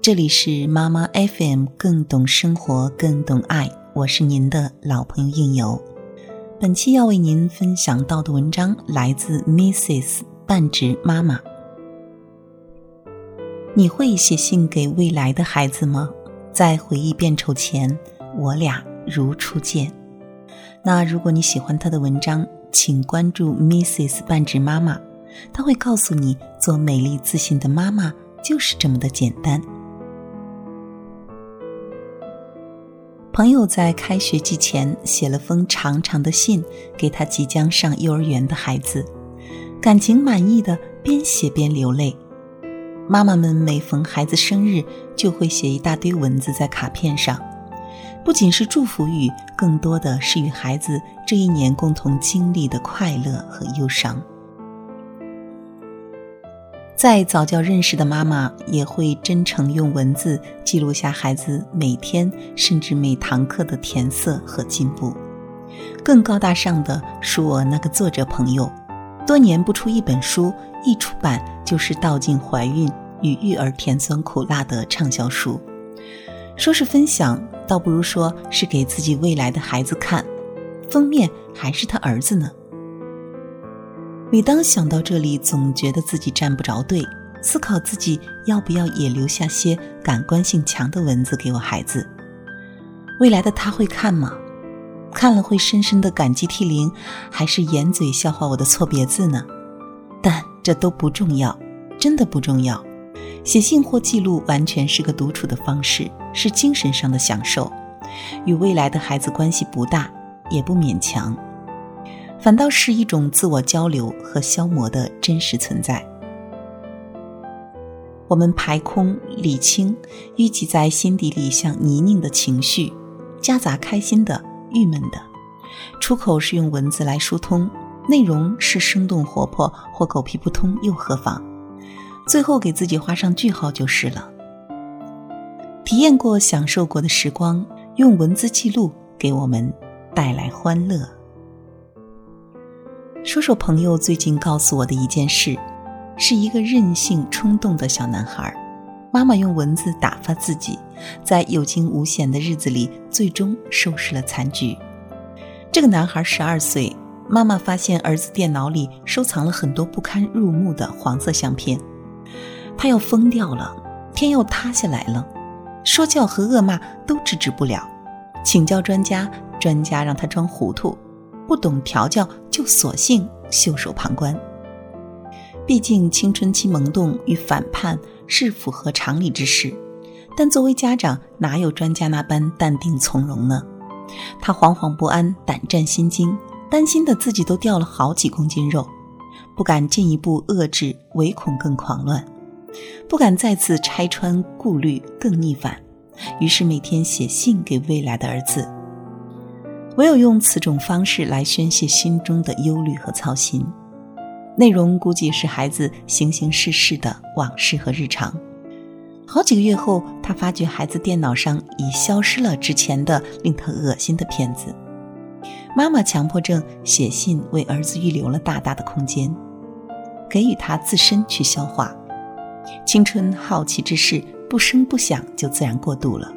这里是妈妈 FM，更懂生活，更懂爱。我是您的老朋友应由。本期要为您分享到的文章来自 Mrs. 半职妈妈。你会写信给未来的孩子吗？在回忆变丑前，我俩如初见。那如果你喜欢他的文章，请关注 Mrs. 半职妈妈，她会告诉你，做美丽自信的妈妈就是这么的简单。朋友在开学季前写了封长长的信给他即将上幼儿园的孩子，感情满意的边写边流泪。妈妈们每逢孩子生日，就会写一大堆文字在卡片上，不仅是祝福语，更多的是与孩子这一年共同经历的快乐和忧伤。在早教认识的妈妈，也会真诚用文字记录下孩子每天甚至每堂课的填色和进步。更高大上的是我那个作者朋友。多年不出一本书，一出版就是道尽怀孕与育儿甜酸苦辣的畅销书。说是分享，倒不如说是给自己未来的孩子看。封面还是他儿子呢。每当想到这里，总觉得自己站不着队，思考自己要不要也留下些感官性强的文字给我孩子。未来的他会看吗？看了会深深的感激涕零，还是掩嘴笑话我的错别字呢？但这都不重要，真的不重要。写信或记录完全是个独处的方式，是精神上的享受，与未来的孩子关系不大，也不勉强，反倒是一种自我交流和消磨的真实存在。我们排空、理清淤积在心底里像泥泞的情绪，夹杂开心的。郁闷的，出口是用文字来疏通，内容是生动活泼或狗屁不通又何妨？最后给自己画上句号就是了。体验过、享受过的时光，用文字记录，给我们带来欢乐。说说朋友最近告诉我的一件事，是一个任性冲动的小男孩。妈妈用文字打发自己，在有惊无险的日子里，最终收拾了残局。这个男孩十二岁，妈妈发现儿子电脑里收藏了很多不堪入目的黄色相片，他要疯掉了，天要塌下来了。说教和恶骂都制止不了，请教专家，专家让他装糊涂，不懂调教就索性袖手旁观。毕竟青春期萌动与反叛。是符合常理之事，但作为家长，哪有专家那般淡定从容呢？他惶惶不安，胆战心惊，担心的自己都掉了好几公斤肉，不敢进一步遏制，唯恐更狂乱；不敢再次拆穿顾虑，更逆反。于是每天写信给未来的儿子，唯有用此种方式来宣泄心中的忧虑和操心。内容估计是孩子形形世事的往事和日常。好几个月后，他发觉孩子电脑上已消失了之前的令他恶心的片子。妈妈强迫症写信为儿子预留了大大的空间，给予他自身去消化。青春好奇之事，不声不响就自然过渡了。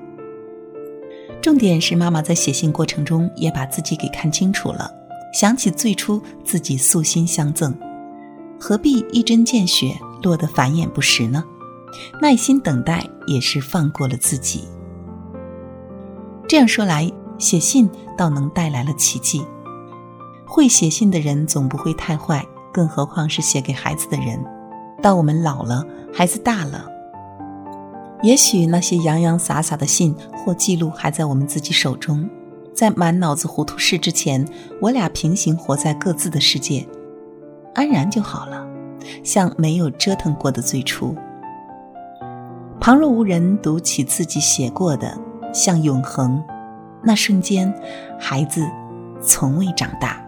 重点是妈妈在写信过程中也把自己给看清楚了，想起最初自己素心相赠。何必一针见血，落得繁衍不实呢？耐心等待也是放过了自己。这样说来，写信倒能带来了奇迹。会写信的人总不会太坏，更何况是写给孩子的人。当我们老了，孩子大了，也许那些洋洋洒洒的信或记录还在我们自己手中。在满脑子糊涂事之前，我俩平行活在各自的世界。安然就好了，像没有折腾过的最初。旁若无人读起自己写过的，像永恒。那瞬间，孩子从未长大。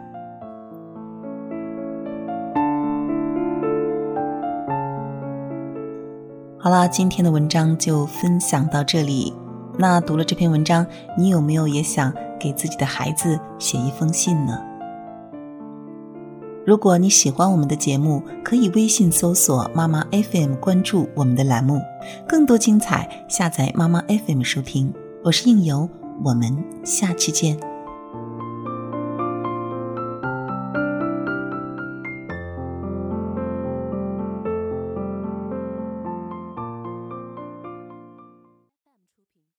好了，今天的文章就分享到这里。那读了这篇文章，你有没有也想给自己的孩子写一封信呢？如果你喜欢我们的节目，可以微信搜索“妈妈 FM” 关注我们的栏目，更多精彩下载妈妈 FM 收听。我是应由，我们下期见。